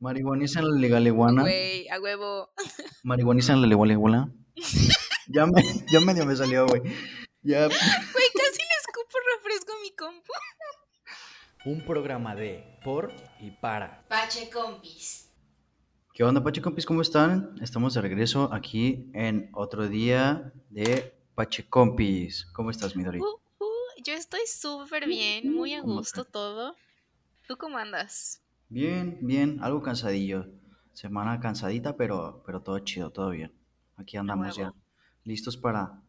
Marihuanizan la legaliguana. Güey, a huevo. Marihuanizan la legaliguana. ya, me, ya medio me salió, güey. Ya. Güey, casi le escupo refresco a mi compu. Un programa de, por y para. Pache Compis. ¿Qué onda, Pache Compis? ¿Cómo están? Estamos de regreso aquí en otro día de Pache Compis. ¿Cómo estás, Midori? Uh, uh, yo estoy súper bien, muy a ¿Cómo gusto todo. ¿Tú cómo andas? Bien, bien, algo cansadillo. Semana cansadita, pero, pero todo chido, todo bien. Aquí andamos ya, listos para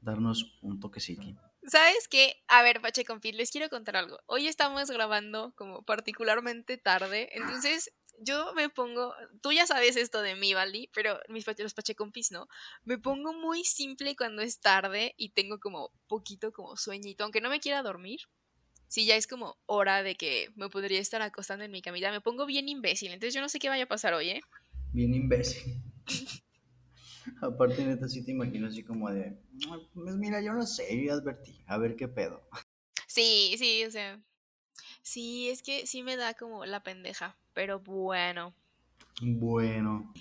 darnos un toquecito. ¿Sabes qué? A ver, Pache Compis, les quiero contar algo. Hoy estamos grabando como particularmente tarde, entonces yo me pongo, tú ya sabes esto de mí, Valdi, pero mis los Pache Compis no. Me pongo muy simple cuando es tarde y tengo como poquito como sueñito, aunque no me quiera dormir. Si ya es como hora de que me podría estar acostando en mi camita, me pongo bien imbécil. Entonces yo no sé qué vaya a pasar hoy, ¿eh? Bien imbécil. Aparte, neta, sí te imagino así como de, "Ay, pues mira, yo no sé, yo advertí, a ver qué pedo. Sí, sí, o sea. Sí, es que sí me da como la pendeja. Pero bueno. Bueno,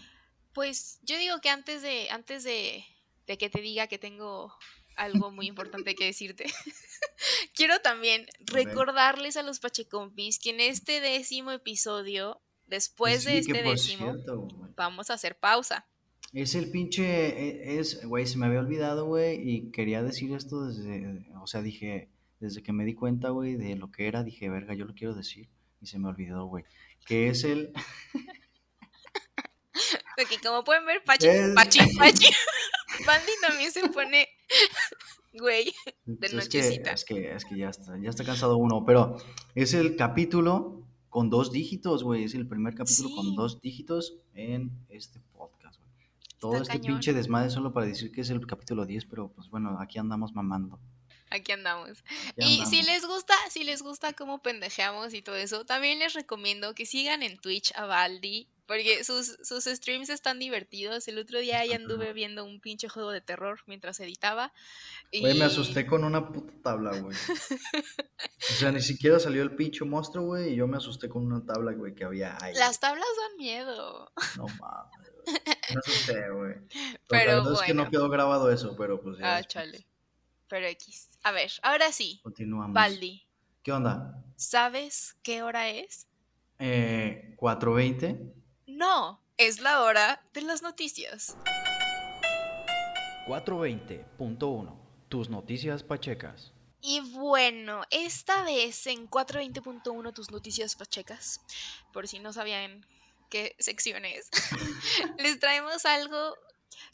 Pues yo digo que antes de, antes de, de que te diga que tengo algo muy importante que decirte, quiero también recordarles a los Pachecompis que en este décimo episodio, después de este décimo, cierto, vamos a hacer pausa. Es el pinche, e- es, güey, se me había olvidado, güey, y quería decir esto desde, o sea, dije, desde que me di cuenta, güey, de lo que era, dije, verga, yo lo quiero decir, y se me olvidó, güey, que es el, Porque como pueden ver, Pachi, Es- Pachi, Pachi, Bandy también se pone, güey, de es que, nochecita. es que, es que ya está, ya está cansado uno, pero es el capítulo con dos dígitos, güey, es el primer capítulo con dos dígitos en este podcast, güey. Todo Está este cañón. pinche desmadre solo para decir que es el capítulo 10, pero pues bueno, aquí andamos mamando. Aquí andamos. Aquí Y si les gusta, si les gusta cómo pendejeamos y todo eso, también les recomiendo que sigan en Twitch a Baldi, porque sus, sus streams están divertidos. El otro día ya anduve viendo un pinche juego de terror mientras editaba. Güey, me asusté con una puta tabla, güey. O sea, ni siquiera salió el pinche monstruo, güey, y yo me asusté con una tabla, güey, que había ahí. Las tablas dan miedo. No mames, güey. Me asusté, güey. Pero, la verdad es que no bueno. quedó grabado eso, pero pues ya. Ah, después chale. Pero X. A ver, ahora sí. Continuamos. Baldi, ¿Qué onda? ¿sabes qué hora es? Eh, 4.20. No, es la hora de las noticias. 420.1. Tus noticias pachecas. Y bueno, esta vez en 420.1 tus noticias pachecas, por si no sabían qué sección es, les traemos algo.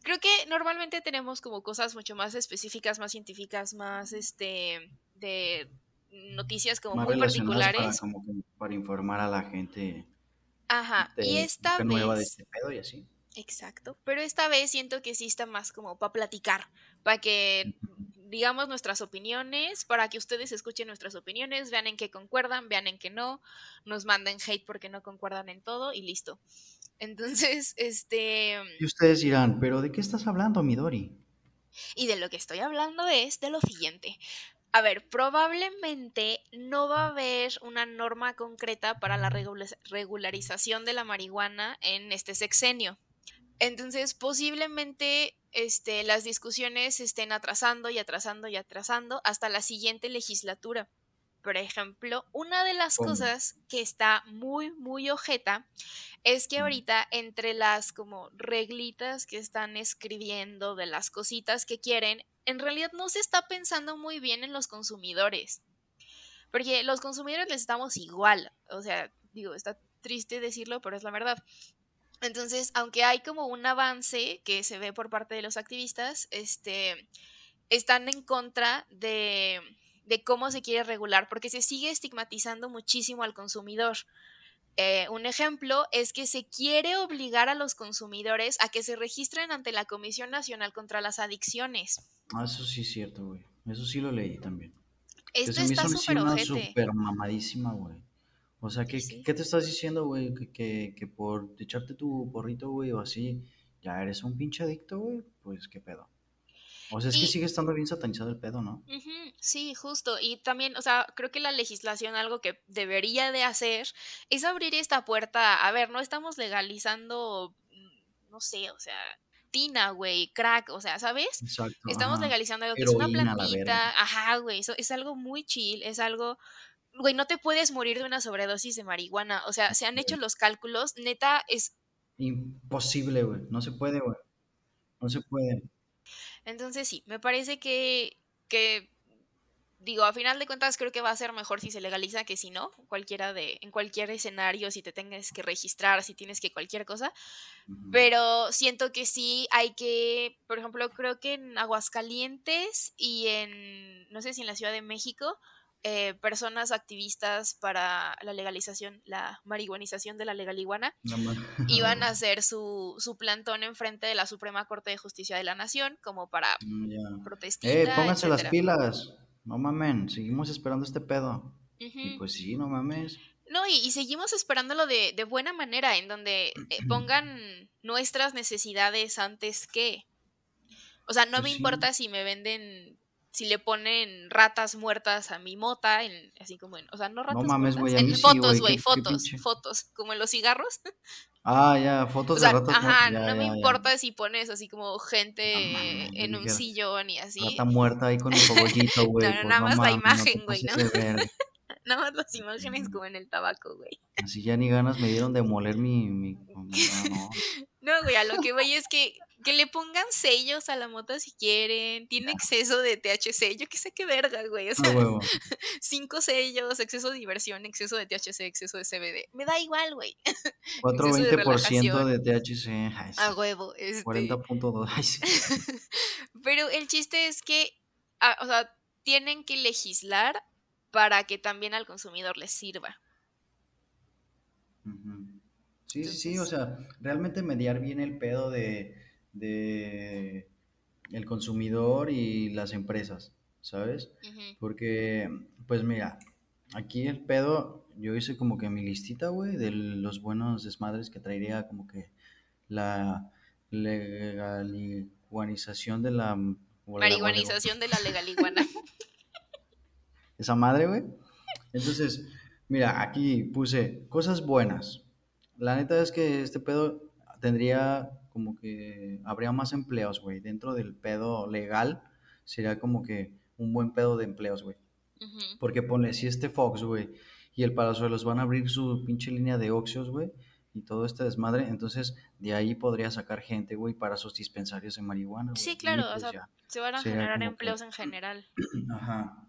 Creo que normalmente tenemos como cosas mucho más específicas, más científicas, más este de noticias como Más muy relacionadas para, particulares. como que para informar a la gente Ajá, y esta nueva de vez este pedo y así. Exacto, pero esta vez siento que sí está más como para platicar, para que digamos nuestras opiniones, para que ustedes escuchen nuestras opiniones, vean en qué concuerdan, vean en qué no, nos manden hate porque no concuerdan en todo y listo. Entonces, este, Y ustedes dirán, ¿pero de qué estás hablando, Midori? y de lo que estoy hablando es de lo siguiente. A ver, probablemente no va a haber una norma concreta para la regula- regularización de la marihuana en este sexenio. Entonces, posiblemente este, las discusiones se estén atrasando y atrasando y atrasando hasta la siguiente legislatura. Por ejemplo, una de las cosas que está muy, muy ojeta es que ahorita entre las como reglitas que están escribiendo de las cositas que quieren, en realidad no se está pensando muy bien en los consumidores. Porque los consumidores les estamos igual. O sea, digo, está triste decirlo, pero es la verdad. Entonces, aunque hay como un avance que se ve por parte de los activistas, este, están en contra de, de cómo se quiere regular, porque se sigue estigmatizando muchísimo al consumidor. Eh, un ejemplo es que se quiere obligar a los consumidores a que se registren ante la Comisión Nacional contra las Adicciones. Ah, eso sí es cierto, güey. Eso sí lo leí también. Esto está súper súper mamadísima, güey. O sea, ¿qué, Sí. ¿qué te estás diciendo, güey? Que, que, que por echarte tu porrito, güey, o así, ya eres un pinche adicto, güey. Pues, ¿qué pedo? O sea, es que sigue estando bien satanizado el pedo, ¿no? sí, justo. Y también, o sea, creo que la legislación algo que debería de hacer es abrir esta puerta. A ver, no estamos legalizando, mm, no sé, o sea, tina, güey, crack, o sea, ¿sabes? Exacto. Estamos legalizando algo que es una plantita. Ajá, güey, eso es algo muy chill, es algo güey, no te puedes morir de una sobredosis de marihuana. O sea, se han hecho los cálculos, neta, es... Imposible, güey. No se puede, güey. No se puede. Entonces sí, me parece que, que, digo, a final de cuentas creo que va a ser mejor si se legaliza que si no, cualquiera de, en cualquier escenario, si te tengas que registrar, si tienes que cualquier cosa. Pero siento que sí hay que, por ejemplo, creo que en Aguascalientes y en, no sé si en la Ciudad de México, eh, personas activistas para la legalización, la marihuanización de la legaliguana, iban a hacer su, su plantón enfrente de la Suprema Corte de Justicia de la Nación como para mm, protestar. Eh, pónganse las pilas, no mamen, seguimos esperando este pedo. Y pues sí, no mames. No, y, seguimos esperándolo de, de, buena manera, en donde eh, pongan nuestras necesidades antes que. O sea, no pues me importa si me venden si le ponen ratas muertas a mi mota, en, así como en, o sea, no ratas no mames, muertas, en fotos, güey, fotos, fotos, como en los cigarros. Ah, ya, fotos de ratas Ajá, no me importa si pones así como gente en un sillón y así. Rata muerta ahí con el cogollito, güey. no, pues nada más la imagen, güey, ¿no? nada más las imágenes como en el tabaco, güey. Así ya ni ganas me dieron de moler mi... mi... No, güey, a lo que voy es que que le pongan sellos a la moto si quieren. Tiene exceso de THC. Yo qué sé qué verga, güey. O sea, cinco sellos, exceso de diversión, exceso de THC, exceso de CBD. Me da igual, güey. 420% de, de, THC. a huevo. Este... 40.2. Pero el chiste es que, ah, o sea, tienen que legislar para que también al consumidor les sirva. Sí, sí, sí, o sea, realmente mediar bien el pedo de de el consumidor y las empresas, ¿sabes? Porque, pues mira, aquí el pedo, yo hice como que mi listita, güey, de los buenos desmadres que traería como que la legalización de la... Marihuanización de la legaliguana. Esa madre, güey. Entonces, mira, aquí puse cosas buenas. La neta es que este pedo tendría como que habría más empleos, güey. Dentro del pedo legal sería como que un buen pedo de empleos, güey. Porque pone, si este Fox, güey, y el Palazuelos van a abrir su pinche línea de oxios, güey, y todo este desmadre, entonces de ahí podría sacar gente, güey, para sus dispensarios de marihuana. Sí, claro, o pues sea, se van a generar empleos en general. Ajá.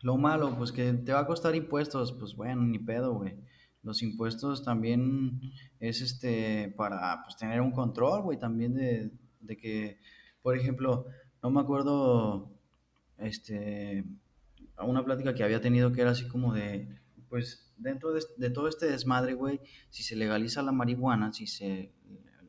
Lo malo, pues que te va a costar impuestos, pues bueno, ni pedo, güey los impuestos también es este para pues, tener un control, güey, también de, de, que, por ejemplo, no me acuerdo, este, una plática que había tenido que era así como de, pues dentro de, todo este desmadre, güey, si se legaliza la marihuana, si se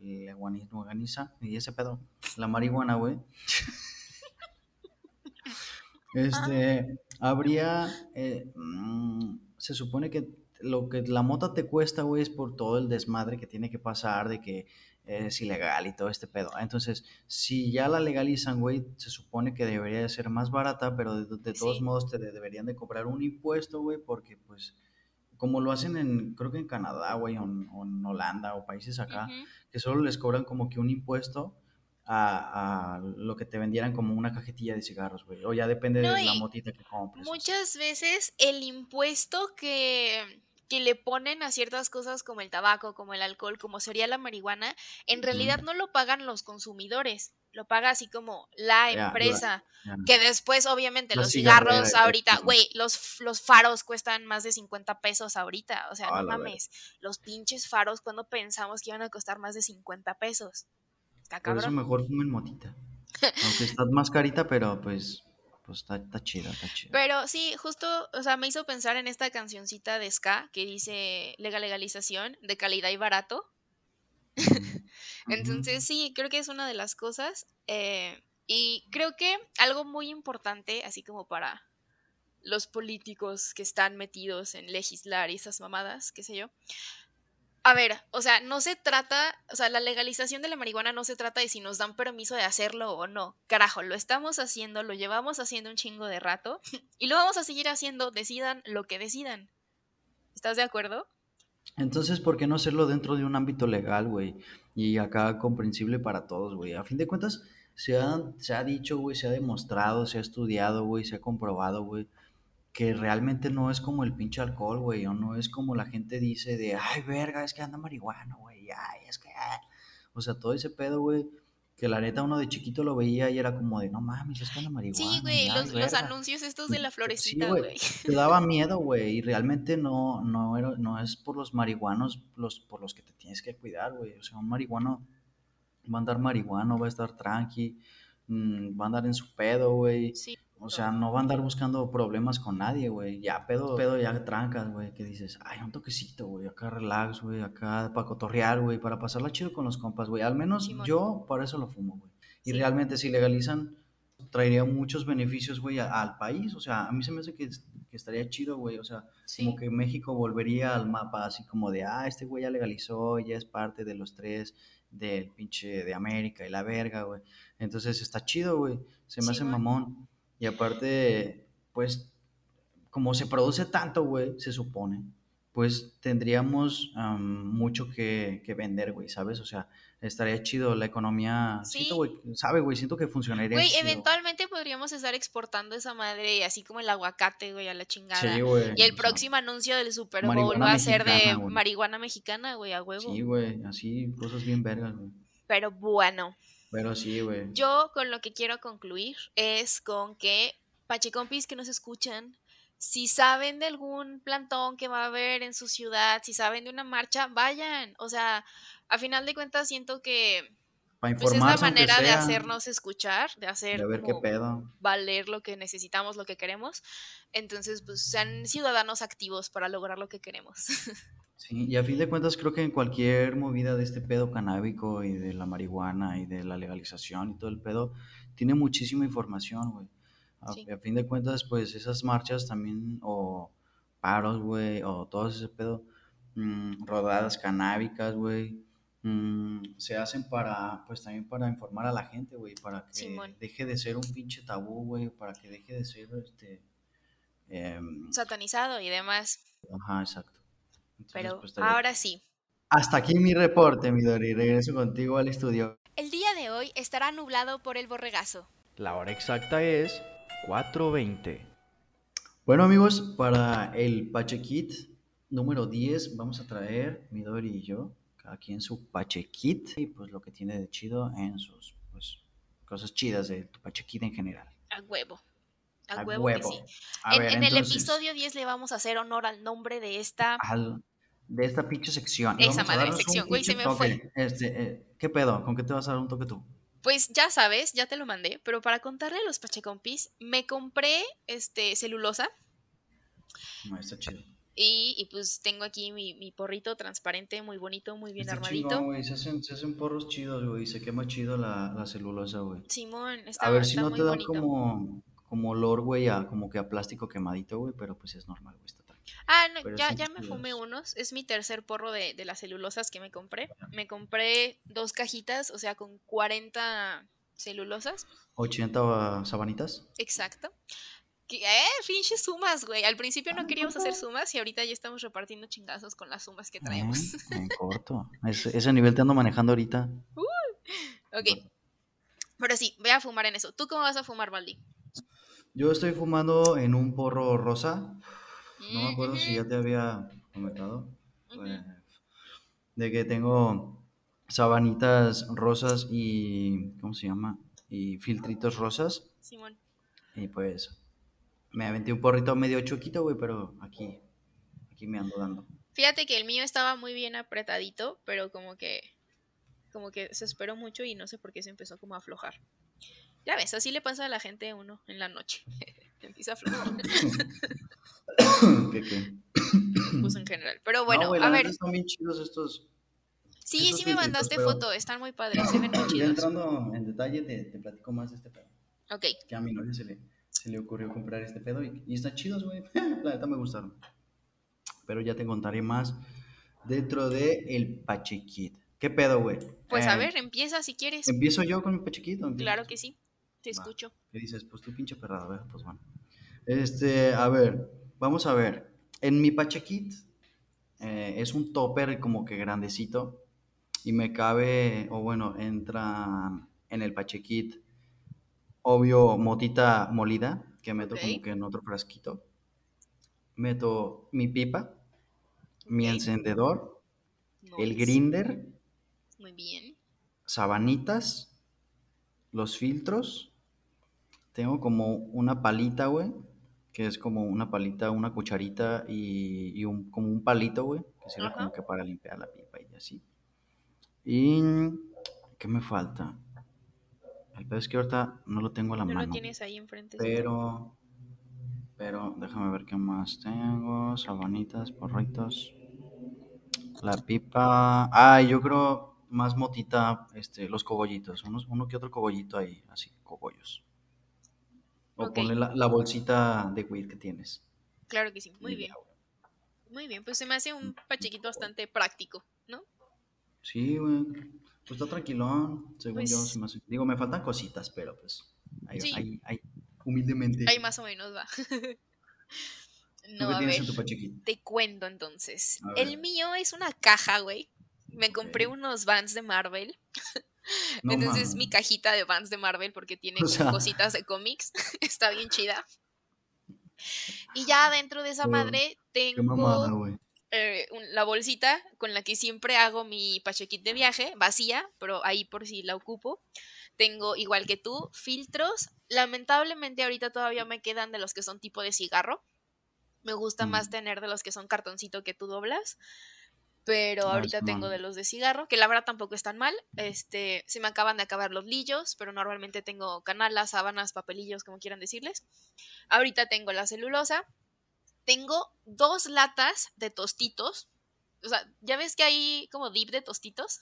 legaliza, y ese pedo, la marihuana, güey, este, habría, eh, mm, se supone que lo que la mota te cuesta, güey, es por todo el desmadre que tiene que pasar de que es ilegal y todo este pedo. Entonces, si ya la legalizan, güey, se supone que debería de ser más barata, pero de, todos modos te deberían de cobrar un impuesto, güey, porque pues como lo hacen en, creo que en Canadá, güey, o, en Holanda o países acá, que solo les cobran como que un impuesto a, lo que te vendieran como una cajetilla de cigarros, güey. O ya depende de la motita que compres. Muchas veces el impuesto que, que le ponen a ciertas cosas como el tabaco, como el alcohol, como sería la marihuana, en realidad no lo pagan los consumidores, lo paga así como la empresa, que después obviamente los, cigarros ahorita, güey, los, los faros cuestan más de 50 pesos ahorita, o sea, no mames, los pinches faros cuando pensamos que iban a costar más de 50 pesos. Está Por eso mejor fumen motita. Aunque está más carita, pero pues pues está, está chida, está chida. Pero sí, justo, o sea, me hizo pensar en esta cancioncita de Ska que dice legal legalización de calidad y barato. Entonces sí, creo que es una de las cosas. Eh, y creo que algo muy importante, así como para los políticos que están metidos en legislar y esas mamadas, qué sé yo, A ver, o sea, no se trata, o sea, la legalización de la marihuana no se trata de si nos dan permiso de hacerlo o no. Carajo, lo estamos haciendo, lo llevamos haciendo un chingo de rato y lo vamos a seguir haciendo, decidan lo que decidan. ¿Estás de acuerdo? Entonces, ¿por qué no hacerlo dentro de un ámbito legal, güey? Y acá comprensible para todos, güey. A fin de cuentas, se ha, se ha dicho, güey, se ha demostrado, se ha estudiado, güey, se ha comprobado, güey, que realmente no es como el pinche alcohol, güey, o no es como la gente dice de, ay, verga, es que anda marihuana, güey, ay, es que... ah". O sea, todo ese pedo, güey, que la neta uno de chiquito lo veía y era como de, no mames, es que anda marihuana. Sí, güey, los, los verga". anuncios estos de la Sí, florecita, güey, te daba miedo, güey, y realmente no, no, era, no es por los marihuanos los, por los que te tienes que cuidar, güey. O sea, un marihuano va a andar marihuano, va a estar tranqui, mm, va a andar en su pedo, güey. Sí. O sea, no va a andar buscando problemas con nadie, güey. Ya pedo, pedo ya trancas, güey, que dices, ay, un toquecito, güey, acá relax, güey, acá para cotorrear, güey, para pasarla chido con los compas, güey. Al menos yo para eso lo fumo, güey. Y Sí. realmente si legalizan, traería muchos beneficios, güey, al país. O sea, a mí se me hace que, que estaría chido, güey. O sea, Sí. como que México volvería al mapa así como de, ah, este güey ya legalizó, ya es parte de los tres del pinche de América y la verga, güey. Entonces está chido, güey. Se me hace mamón. Y aparte, pues, como se produce tanto, güey, se supone, pues tendríamos am, mucho que, que vender, güey, ¿sabes? O sea, estaría chido la economía. Sí. Siento, güey, ¿sabe, güey? Siento que funcionaría Güey, chido. eventualmente podríamos estar exportando esa madre, así como el aguacate, güey, a la chingada. Sí, güey. Y el sea, próximo anuncio del Super Bowl va a ser de güey. marihuana mexicana, güey, a huevo. Sí, güey, así, cosas bien vergas, güey. Pero bueno, Pero sí, güey. yo con lo que quiero concluir es con que pachecompis que nos escuchan, si saben de algún plantón que va a haber en su ciudad, si saben de una marcha, vayan. O sea, a final de cuentas siento que Para pues es la manera de hacernos escuchar, de hacer de ver qué pedo. valer lo que necesitamos, lo que queremos. Entonces, pues sean ciudadanos activos para lograr lo que queremos. Sí, y a fin de cuentas creo que en cualquier movida de este pedo canábico y de la marihuana y de la legalización y todo el pedo, tiene muchísima información, güey. A, Sí. a fin de cuentas, pues esas marchas también, o paros, güey, o todo ese pedo, mm, rodadas canábicas, güey, mm, se hacen para, pues también para informar a la gente, güey, para que Simón. deje de ser un pinche tabú, güey, para que deje de ser, este, em, Satanizado y demás. ajá, exacto. Entonces, Pero pues, ahora sí. hasta aquí mi reporte, mi Dori. Regreso contigo al estudio. El día de hoy estará nublado por el borregazo. La hora exacta es 4.20. Bueno, amigos, para el Pachequit número 10 vamos a traer Midori y yo, cada quien su Pachequit y pues lo que tiene de chido en sus pues, cosas chidas de tu Pachequit en general. A huevo. A, A huevo, huevo. que sí. A en ver, en el episodio 10 le vamos a hacer honor al nombre de esta. al- de esta pinche sección. Esa madre sección, güey, se me fue. Este, eh, ¿Qué pedo? ¿Con qué te vas a dar un toque tú? Pues ya sabes, ya te lo mandé, pero para contarle a los pachecompis, me compré este celulosa No, está chido. Y, y pues tengo aquí mi, mi porrito transparente, muy bonito, muy bien Está armadito. chingón. Se hacen, se hacen porros chidos, güey. Se quema chido la, la celulosa, güey. Simón, está, A ver si no te da como, como olor, güey, a, como que a plástico quemadito, güey, pero pues es normal, güey, está tranquilo. Ah, no, pero ya, ya me fumé unos. Es mi tercer porro de, de las celulosas que me compré. Me compré dos cajitas, o sea, con 40 celulosas. 80 sabanitas. Exacto. Que, eh, pinches sumas, güey. Al principio no queríamos hacer sumas y ahorita ya estamos repartiendo chingazos con las sumas que traemos. Eh, en corto. Ese, ese nivel te ando manejando ahorita. ok, pero sí, voy a fumar en eso. ¿Tú cómo vas a fumar, Baldi? Yo estoy fumando en un porro rosa. No me Mm, acuerdo si ya te había comentado. eh, de que tengo sabanitas rosas y. ¿Cómo se llama? Y filtritos rosas. Simón. Y pues. Me aventé un porrito medio choquito, güey, pero aquí. Aquí me ando dando. Fíjate que el mío estaba muy bien apretadito, pero como que como que se esperó mucho y no sé por qué se empezó como a aflojar. Ya ves, así le pasa a la gente a uno en la noche. Empieza a aflojar, ¿Qué, qué? pues en general. Pero bueno, no, güey, a ver, están bien chidos estos. sí, estos sí me mandaste pero- foto, están muy padres, se ven muy Ya chidos. entrando en detalle, te, te platico más de este pedo. Ok, Que a mi novia se le, se le ocurrió comprar este pedo y, y están chidos, güey. La neta me gustaron. Pero ya te contaré más dentro de el Pachequit. ¿Qué pedo, güey? Pues a ver, empieza si quieres. ¿Empiezo yo con mi empiezas Claro que sí, te Va. escucho. ¿Qué dices? Pues tú pinche perrada, ¿verdad? Pues bueno. Este, a ver, vamos a ver. En mi Pachequit eh, es un topper como que grandecito y me cabe, o bueno, entra en el Pachequit, obvio, motita molida, que meto como que en otro frasquito. Meto mi pipa, mi encendedor, el grinder, Muy bien. sabanitas, los filtros. Tengo como una palita, güey, que es como una palita, una cucharita y, y un, como un palito, güey, que sirve Ajá. como que para limpiar la pipa y así. Y, ¿qué me falta? El pedo es que ahorita no lo tengo a la No mano. lo tienes ahí enfrente. Pero, pero, déjame ver qué más tengo. Sabanitas, porritos. La pipa. Ah, yo creo más motita, este, los cogollitos. Unos, uno que otro cogollito ahí, así, cogollos. O Ok. ponle la, la bolsita de weed que tienes. Claro que sí, muy Y bien. Muy bien, pues se me hace un pachequito bastante práctico, ¿no? Sí, güey. Pues está tranquilón, según yo. Pues- se me hace- Digo, me faltan cositas, pero pues. Ahí, Sí. ahí, ahí, humildemente. Ahí más o menos va. ¿Tú no, a ver, te cuento entonces. El mío es una caja, güey. Me compré unos Vans de Marvel. No Entonces mames. mi cajita de Vans de Marvel porque tiene O como sea- cositas de cómics. Está bien chida. Y ya dentro de esa madre Qué mamada, tengo güey. Eh, la bolsita con la que siempre hago mi pachequit de viaje, vacía, pero ahí por si la ocupo. Tengo, igual que tú, filtros. Lamentablemente ahorita todavía me quedan de los que son tipo de cigarro. Me gusta más Mm. tener de los que son cartoncito que tú doblas. Pero Ah, ahorita tengo de los de cigarro, que la verdad tampoco están mal. Este, se me acaban de acabar los lillos, pero normalmente tengo canalas, sábanas, papelillos, como quieran decirles. Ahorita tengo la celulosa. Tengo dos latas de tostitos. O sea, ya ves que hay como dip de tostitos.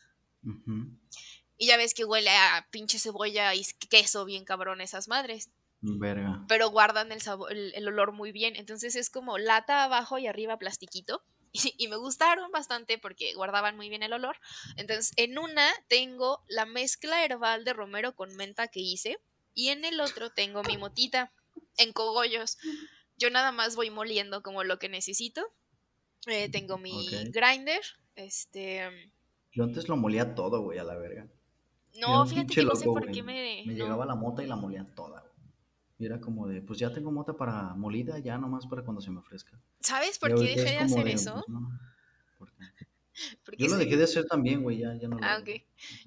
Y ya ves que huele a pinche cebolla y queso bien cabrón esas madres. Verga. Pero guardan el, sabor, el, el olor muy bien. Entonces es como lata abajo y arriba plastiquito. Y, y me gustaron bastante porque guardaban muy bien el olor. Entonces en una tengo la mezcla herbal de romero con menta que hice. Y en el otro tengo mi motita en cogollos. Yo nada más voy moliendo como lo que necesito. Eh, tengo mi grinder. Este. Yo antes lo molía todo, güey, a la verga. No, fíjate que no sé por qué me. Me no. llegaba la mota y la molía toda, güey. Y era como de, pues ya tengo mota para molida, ya nomás para cuando se me ofrezca. ¿Sabes Y por qué dejé de hacer eso? pues, no, ¿por qué? Porque Yo lo dejé de hacer también, güey, ya, ya no lo Ah, ok.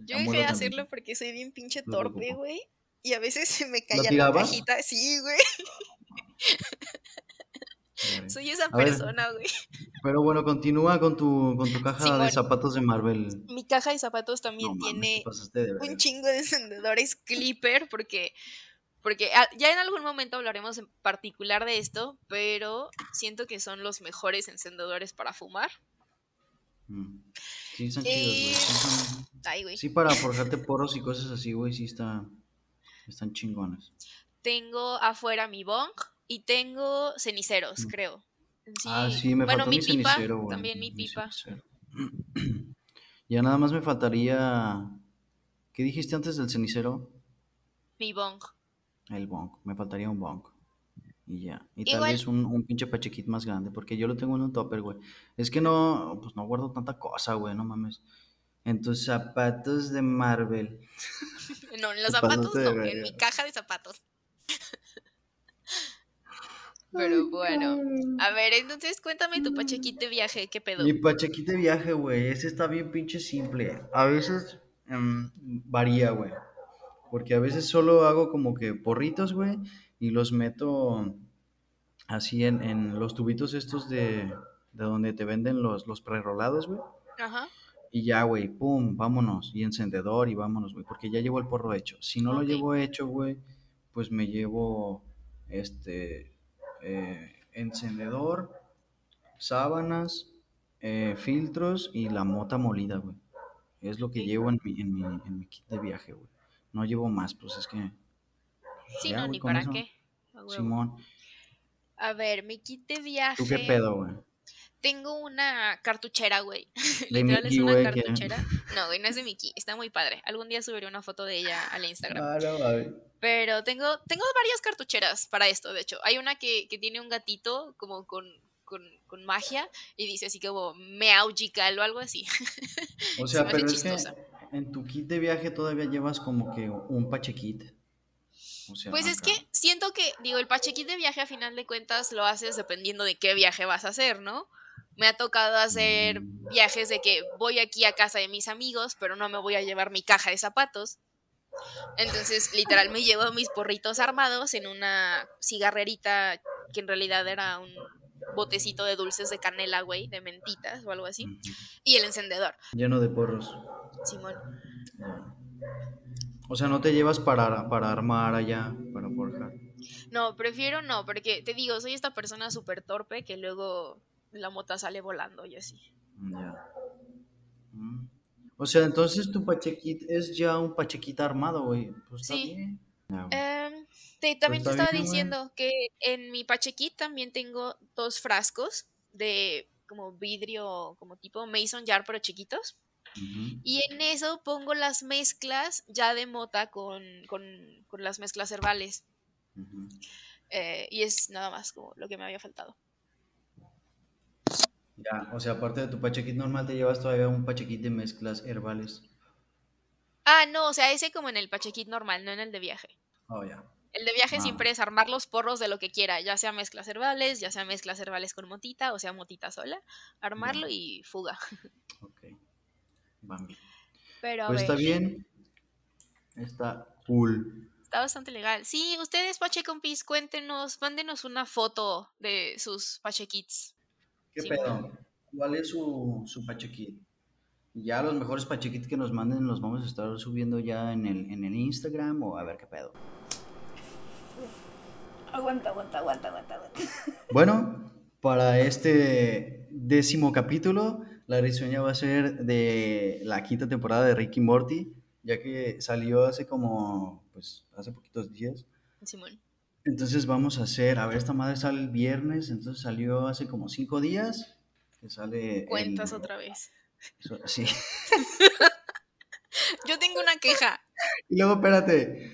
Yo dejé de hacerlo porque soy bien pinche torpe, güey. Y a veces se me caía la tirabas? cajita. Sí, güey. Soy esa A persona, güey. Pero bueno, continúa con tu, con tu caja de zapatos de Marvel. Mi caja de zapatos también tiene te pasaste de verga. un chingo de encendedores clipper porque porque ah, ya en algún momento hablaremos en particular de esto, pero siento que son los mejores encendedores para fumar. Mm. Sí, están Eh, chidos, güey. Sí, son- sí, para forjarte poros y cosas así, güey, sí está, están chingones. Tengo afuera mi bong y tengo ceniceros, Mm. creo. Sí. Ah, sí, me bueno, faltó mi mi pipa, cenicero, también mi pipa. cenicero. ya nada más me faltaría... ¿Qué dijiste antes del cenicero? Mi bong. El bong. Me faltaría un bong. Y ya. Y tal vez un, un pinche pachequit más grande, porque yo lo tengo en un topper, güey. Es que no, pues no guardo tanta cosa, güey, no mames. En tus zapatos de Marvel. No, en los zapatos de no, en mi caja de zapatos. Pero bueno, a ver, entonces cuéntame tu pachequito de viaje, ¿qué pedo? Mi pachequit de viaje, güey, ese está bien pinche simple. A veces em, varía, güey. Porque a veces solo hago como que porritos, güey, y los meto así en, en los tubitos estos de, de donde te venden los, los prerolados, güey. Ajá. Y ya, güey, pum, vámonos. Y encendedor y vámonos, güey. Porque ya llevo el porro hecho. Si no lo llevo hecho, güey, pues me llevo este eh, encendedor, sábanas, eh, filtros y la mota molida, güey. Es lo que llevo en mi, en mi, en mi kit de viaje, güey. No llevo más, pues es que. Sí, ya, no, güey, ni para eso. qué. Simón, A ver, mi kit de viaje. ¿tú qué pedo, güey? Tengo una cartuchera, güey. Literal es una cartuchera. No, güey, no es de Mickey. Está muy padre. Algún día subiré una foto de ella al Instagram. Ah, no. Pero tengo, tengo varias cartucheras para esto, de hecho. Hay una que, que tiene un gatito como con, con, con magia y dice así como meaugical o algo así. O Se sea, pero es que en tu kit de viaje todavía llevas como que un pachequit. O sea, Pues es que siento que, digo, el pachequit de viaje a final de cuentas lo haces dependiendo de qué viaje vas a hacer, ¿no? Me ha tocado hacer Mm. viajes de que voy aquí a casa de mis amigos, pero no me voy a llevar mi caja de zapatos. Entonces, literal, me llevo mis porritos armados en una cigarrerita que en realidad era un botecito de dulces de canela, güey, de mentitas o algo así. Y el encendedor, Lleno de porros. Simón. O sea, no te llevas para, para armar allá, para forjar. No, prefiero no, porque te digo, soy esta persona súper torpe que luego la mota sale volando y así. Ya. Mm. O sea, entonces tu pachequit es ya un pachequit armado, güey. Pues Sí. Em, te- también te está estaba bien, diciendo que en mi pachequit también tengo dos frascos de como vidrio, como tipo mason jar, pero chiquitos. Y en eso pongo las mezclas ya de mota con, con, con las mezclas herbales. Eh, y es nada más como lo que me había faltado. Ya, o sea, aparte de tu pachequit normal, te llevas todavía un pachequit de mezclas herbales. Ah, no, o sea, ese como en el pachequit normal, no en el de viaje. Oh, ya. El de viaje Ah. siempre es armar los porros de lo que quiera, ya sea mezclas herbales, ya sea mezclas herbales con motita, o sea, motita sola, armarlo y fuga. Ok. Bambi. Pero a Pues está ver, bien. Está cool. está bastante legal. Sí, ustedes, Pachecompis, cuéntenos, mándenos una foto de sus Pachequits. ¿Qué Sí, pedo? ¿Cuál es su, su pachequit? Ya los mejores pachequits que nos manden los vamos a estar subiendo ya en el, en el Instagram o a ver qué pedo. Aguanta, aguanta, aguanta, aguanta, aguanta. Bueno, para este décimo capítulo, la reseña va a ser de la quinta temporada de Ricky Morty, ya que salió hace como, pues, hace poquitos días. Simón. Entonces vamos a hacer, a ver, esta madre sale el viernes, entonces salió hace como cinco días, que sale... el- Cuentas otra vez. Sí. Yo tengo una queja. Y luego, espérate,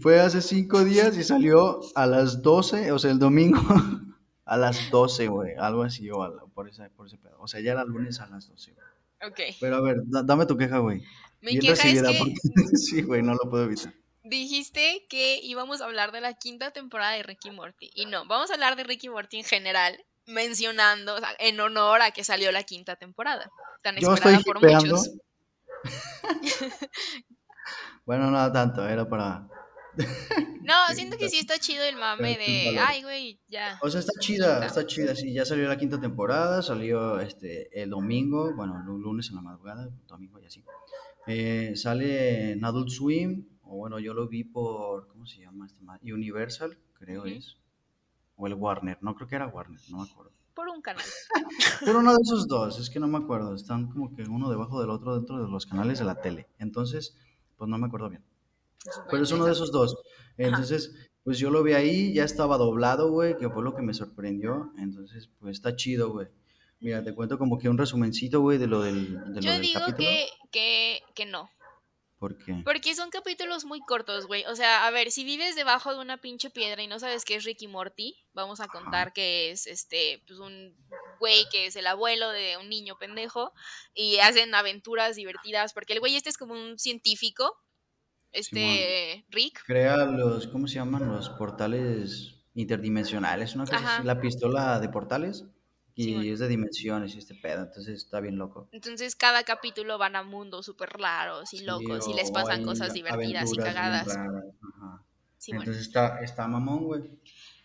fue hace cinco días y salió a las 12, o sea, el domingo a las 12, güey, algo así, o la- por, ese, por ese pedo. O sea, ya era lunes a las 12, güey. Ok. Pero a ver, da- dame tu queja, güey. Mi Bien queja es que porque- sí, güey, no lo puedo evitar. Dijiste que íbamos a hablar de la quinta temporada de Ricky Morty. Y no, vamos a hablar de Ricky Morty en general, mencionando, o sea, en honor a que salió la quinta temporada. Tan Yo esperada estoy por hipeando. muchos. Bueno, no tanto, era para... No, siento que sí está chido el mame de, ay, güey, ya. O sea, está chida, está chida, sí, ya salió la quinta temporada, salió este, el domingo, bueno, el lunes en la madrugada, domingo y así. Eh, sale en Adult Swim, o bueno, yo lo vi por, ¿cómo se llama esta madre? Universal, creo es. O el Warner, no creo que era Warner, no me acuerdo. Por un canal. Pero uno de esos dos, es que no me acuerdo, están como que uno debajo del otro dentro de los canales de la tele. Entonces, pues no me acuerdo bien. Pero es uno de esos dos. Entonces, pues yo lo vi ahí, ya estaba doblado, güey, que fue lo que me sorprendió. Entonces, pues está chido, güey. Mira, te cuento como que un resumencito, güey, de lo del, de lo Yo del digo capítulo. que, que, que no. ¿Por qué? Porque son capítulos muy cortos, güey. O sea, a ver, si vives debajo de una pinche piedra y no sabes qué es Ricky Morty, vamos a contar que es este, pues un güey que es el abuelo de un niño pendejo y hacen aventuras divertidas. Porque el güey este es como un científico, este Rick. Crea los, ¿cómo se llaman? Los portales interdimensionales, una cosa Ajá. así. La pistola de portales. Y Simón. es de dimensiones y este pedo. Entonces está bien loco. Entonces cada capítulo van a mundos súper raros y Sí, locos y o les pasan cosas divertidas y cagadas. ajá. Simón. Entonces está, está mamón, güey.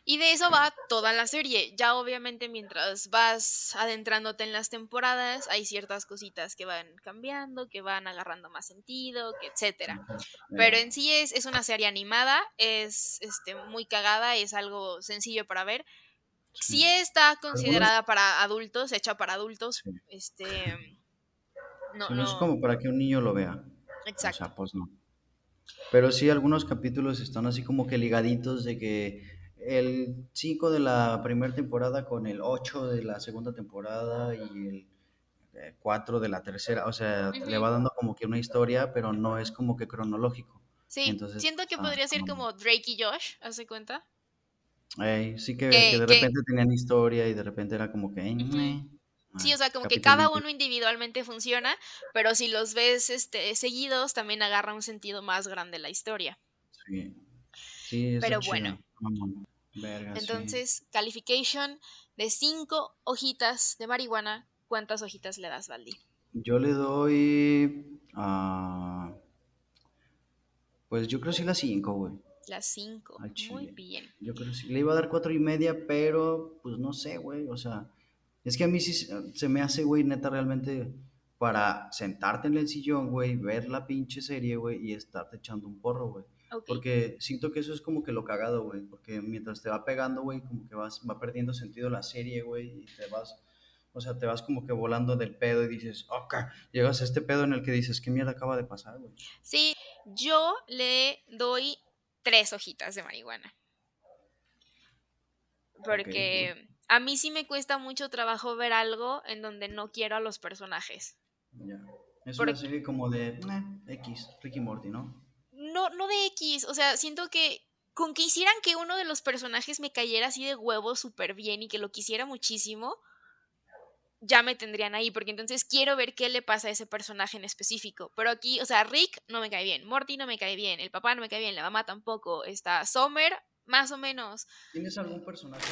Y de eso va toda la serie. Ya obviamente mientras vas adentrándote en las temporadas, hay ciertas cositas que van cambiando, que van agarrando más sentido, que etcétera. Pero en sí es, es una serie animada, es este, muy cagada, es algo sencillo para ver. Sí está considerada para adultos, hecha para adultos. Sí. Este. No, Sí, no es como para que un niño lo vea. Exacto. O sea, pues no. Pero sí, algunos capítulos están así como que ligaditos de que el 5 de la primera temporada con el 8 de la segunda temporada y el 4 de la tercera. O sea, le va dando como que una historia, pero no es como que cronológico. Sí, Entonces, siento que ah, podría ser como Drake y Josh, ¿hace cuenta? Sí que, Que- que de que- repente tenían historia y de repente era como que... Sí, ah, o sea, como que cada uno individualmente funciona, pero si los ves este, seguidos, también agarra un sentido más grande la historia. Sí, sí Pero bueno. sí. Entonces, calification de 5 hojitas de marihuana, ¿cuántas hojitas le das, Valdi? Yo le doy... ah, pues yo creo que sí las 5, güey. Las 5. Al Muy bien. Yo creo que sí. Le iba a dar cuatro y media, pero pues no sé, güey. O sea, es que a mí sí se- me hace, güey, neta, realmente para sentarte en el sillón, güey, ver la pinche serie, güey, y estarte echando un porro, güey. Porque siento que eso es como que lo cagado, güey. Porque mientras te va pegando, güey, como que vas, va perdiendo sentido la serie, güey, y te vas, o sea, te vas como que volando del pedo y dices, ok, llegas a este pedo en el que dices, ¿qué mierda acaba de pasar, güey? Sí, yo le doy tres hojitas de marihuana. Porque a mí sí me cuesta mucho trabajo ver algo en donde no quiero a los personajes. Ya. Es una serie como de eh, X, Ricky Morty, ¿no? No, no de X, o sea, siento que con que hicieran que uno de los personajes me cayera así de huevo súper bien y que lo quisiera muchísimo, ya me tendrían ahí, porque entonces quiero ver qué le pasa a ese personaje en específico. Pero aquí, o sea, Rick no me cae bien, Morty no me cae bien, el papá no me cae bien, la mamá tampoco, está Summer, más o menos. ¿Tienes algún personaje?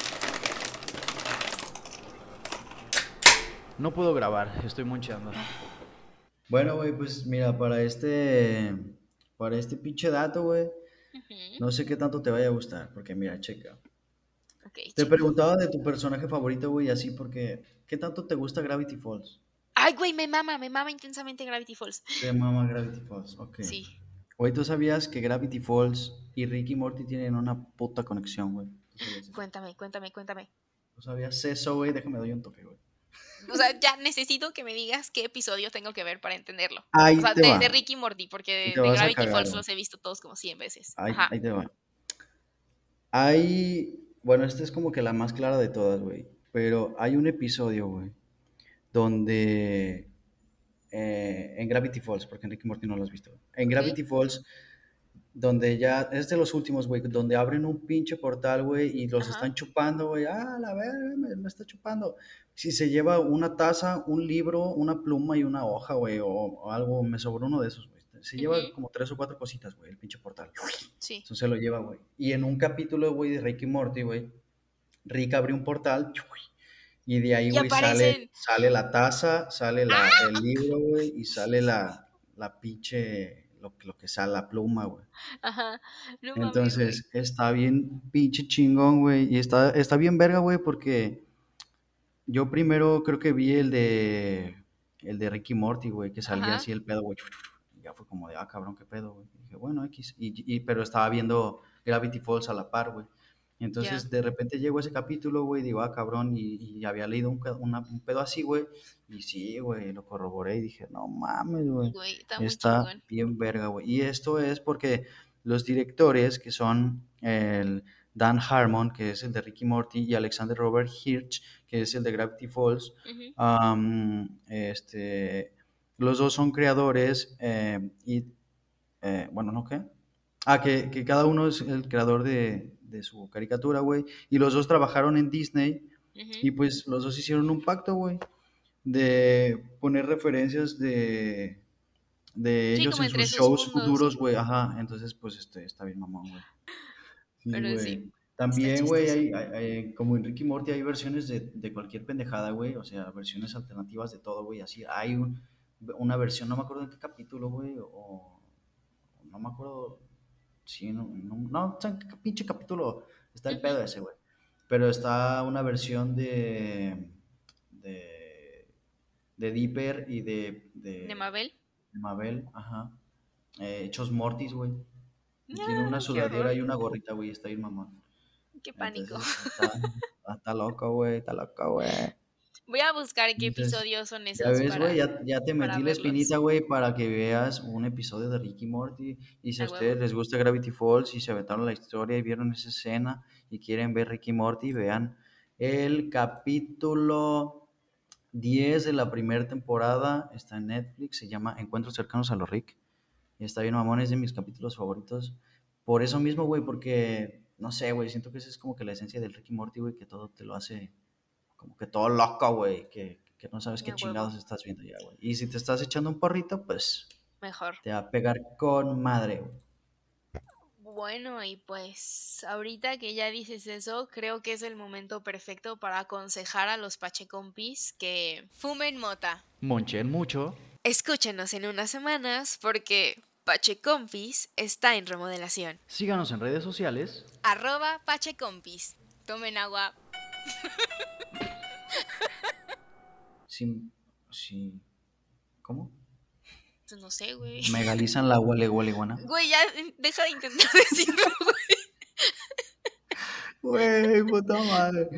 No puedo grabar, estoy moncheando. Bueno, güey, pues mira, para este, para este pinche dato, güey, no sé qué tanto te vaya a gustar, porque mira, checa. Te chico. preguntaba de tu personaje favorito, güey, así porque, ¿qué tanto te gusta Gravity Falls? Ay, güey, me mama, me mama intensamente Gravity Falls. Te mama Gravity Falls, ok. Sí. Güey, ¿tú sabías que Gravity Falls y Ricky Morty tienen una puta conexión, güey? Cuéntame, cuéntame, cuéntame. ¿Tú sabías eso, güey? Déjame doy un toque, güey. O sea, ya necesito que me digas qué episodio tengo que ver para entenderlo. Ahí O sea, te de, va. de Ricky Morty, porque de, Gravity cagar, Falls los he visto todos como 100 veces. Ahí, Ajá. ahí te va. Hay, bueno, esta es como que la más clara de todas, güey. Pero hay un episodio, güey, donde eh, en Gravity Falls, porque Enrique Morty no lo has visto. En Gravity Falls, donde ya es de los últimos, güey, donde abren un pinche portal, güey, y los Ajá. están chupando, güey. Ah, la verga, me, me está chupando. Si se lleva una taza, un libro, una pluma y una hoja, güey, o, o algo, me sobró uno de esos, güey. Se lleva como tres o cuatro cositas, güey, el pinche portal. Sí. Entonces se lo lleva, güey. Y en un capítulo, güey, de Rick y Morty, güey, Rick abre un portal y de ahí, güey, sale, sale la taza, sale la, el libro, güey, y sale la, la pinche, lo, lo que sale, la pluma, güey. Ajá. No Entonces, está bien pinche chingón, güey, y está, está bien verga, güey, porque yo primero creo que vi el de, el de Ricky Morty, güey, que salía Ajá. así el pedo, güey. Ya fue como de, ah, cabrón, qué pedo, güey. Y dije, bueno, X. Y, y- pero estaba viendo Gravity Falls a la par, güey. Y Entonces, de repente llegó ese capítulo, güey, digo, ah, cabrón, y, y había leído un, ca- una- un pedo así, güey. Y sí, güey, lo corroboré y dije, no mames, güey. Está muy bien verga, güey. Y esto es porque los directores, que son el Dan Harmon, que es el de Ricky Morty, y Alexander Robert Hirsch, que es el de Gravity Falls, este, los dos son creadores y, eh, bueno, ¿no qué? Ah, que, que cada uno es el creador de, de su caricatura, güey. Y los dos trabajaron en Disney y pues los dos hicieron un pacto, güey, de poner referencias de, de Sí, ellos en sus shows futuros, güey. Ajá, entonces pues este, está bien mamón, güey. Sí, Pero sí, También, güey, hay- hay- como en Ricky Morty hay versiones de, de cualquier pendejada, güey. O sea, versiones alternativas de todo, güey. Así, hay un- una versión, no me acuerdo en qué capítulo, güey, o no me acuerdo, sí, no, no, en qué pinche capítulo está el pedo ese, güey. Pero está una versión de, de, de Dipper y de, de, ¿De Mabel? de Mabel, ajá. Eh, hechos Mortis, güey. No, tiene una sudadera y una gorrita, güey, está bien mamón. Qué pánico. Entonces, está, está loco, güey, está loco, güey. Voy a buscar qué Entonces, episodios son esos. Ya ves, para- güey, ya, ya te metí la espinita, güey, para que veas un episodio de Ricky Morty. Y si a ustedes les gusta Gravity Falls y se aventaron la historia y vieron esa escena y quieren ver Ricky Morty, vean el capítulo 10 de la primera temporada. Está en Netflix, se llama Encuentros cercanos a los Rick. Y está bien, mamón, es de mis capítulos favoritos. Por eso mismo, güey, porque, no sé, güey, siento que esa es como que la esencia del Ricky Morty, güey, que todo te lo hace como que todo loco, güey, que, que no sabes qué chingados estás viendo ya, güey. Y si te estás echando un porrito, pues Mejor. te va a pegar con madre, güey. Bueno, y pues ahorita que ya dices eso, creo que es el momento perfecto para aconsejar a los pachecompis que Fumen mota. Monchen mucho. Escúchenos en unas semanas porque Pachecompis está en remodelación. Síganos en redes sociales. Arroba Pachecompis. Tomen agua. Sí, sí. ¿Cómo? pues, no sé, güey. Megalizan la huele iguana. Güey, ya deja de intentar decirlo, güey. Güey, puta madre.